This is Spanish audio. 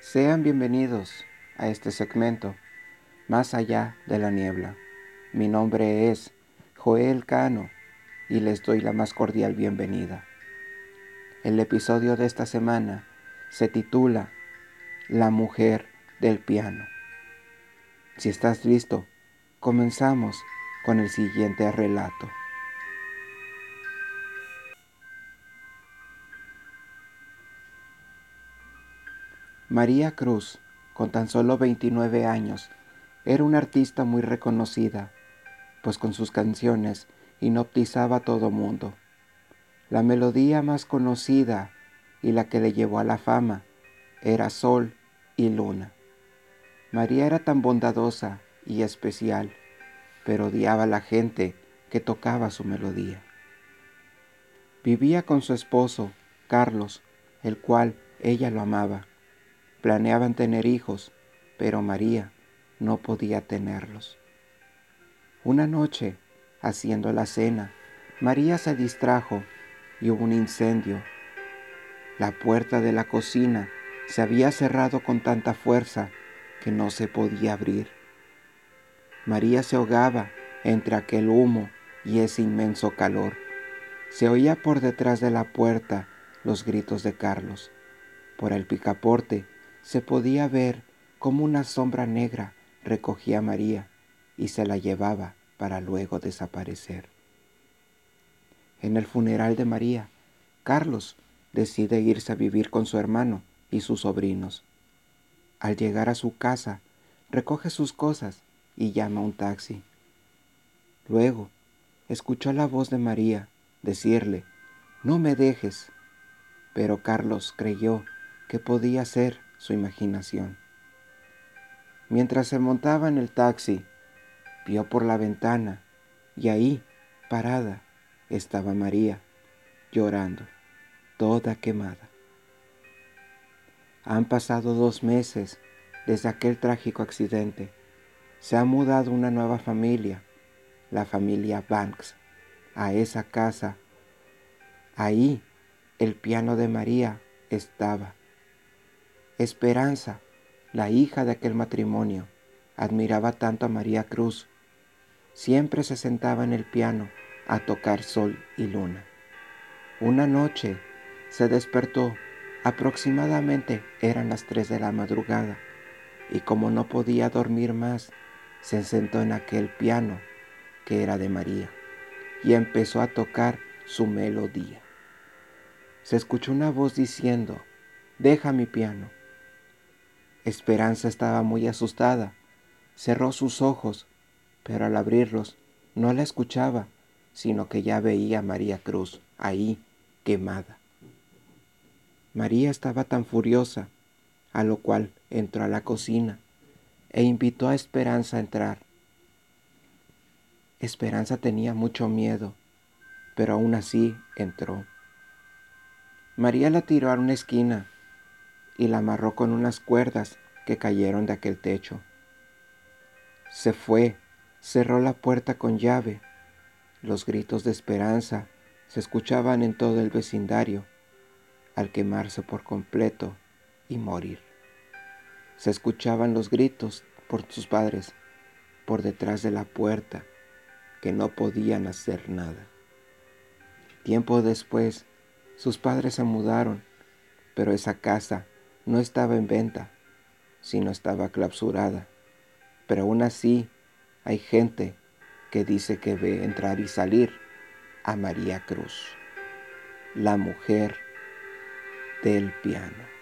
Sean bienvenidos a este segmento, Más allá de la niebla. Mi nombre es Joel Cano y les doy la más cordial bienvenida. El episodio de esta semana se titula La mujer del piano. Si estás listo, comenzamos con el siguiente relato. María Cruz, con tan solo 29 años, era una artista muy reconocida, pues con sus canciones hipnotizaba a todo mundo. La melodía más conocida y la que le llevó a la fama era Sol y Luna. María era tan bondadosa y especial, pero odiaba a la gente que tocaba su melodía. Vivía con su esposo, Carlos, el cual ella lo amaba Planeaban tener hijos, pero María no podía tenerlos. Una noche, haciendo la cena, María se distrajo y hubo un incendio. La puerta de la cocina se había cerrado con tanta fuerza que no se podía abrir. María se ahogaba entre aquel humo y ese inmenso calor. Se oía por detrás de la puerta los gritos de Carlos. Por el picaporte se podía ver como una sombra negra recogía a María y se la llevaba para luego desaparecer. En el funeral de María, Carlos decide irse a vivir con su hermano y sus sobrinos. Al llegar a su casa, recoge sus cosas y llama a un taxi. Luego, escuchó la voz de María decirle, no me dejes. Pero Carlos creyó que podía ser su imaginación. Mientras se montaba en el taxi, vio por la ventana y ahí, parada, estaba María, llorando, toda quemada. Han pasado dos meses desde aquel trágico accidente. Se ha mudado una nueva familia, la familia Banks, a esa casa. Ahí el piano de María estaba Esperanza, la hija de aquel matrimonio, admiraba tanto a María Cruz. Siempre se sentaba en el piano a tocar sol y luna. Una noche se despertó, aproximadamente eran las tres de la madrugada, y como no podía dormir más, se sentó en aquel piano que era de María y empezó a tocar su melodía. Se escuchó una voz diciendo, deja mi piano Esperanza estaba muy asustada. Cerró sus ojos, pero al abrirlos no la escuchaba, sino que ya veía a María Cruz ahí, quemada. María estaba tan furiosa, a lo cual entró a la cocina e invitó a Esperanza a entrar. Esperanza tenía mucho miedo, pero aún así entró. María la tiró a una esquina y la amarró con unas cuerdas que cayeron de aquel techo. Se fue, cerró la puerta con llave. Los gritos de esperanza se escuchaban en todo el vecindario al quemarse por completo y morir. Se escuchaban los gritos por sus padres por detrás de la puerta que no podían hacer nada. Tiempo después, sus padres se mudaron, pero esa casa no estaba en venta, sino estaba clausurada. Pero aún así hay gente que dice que ve entrar y salir a María Cruz, la mujer del piano.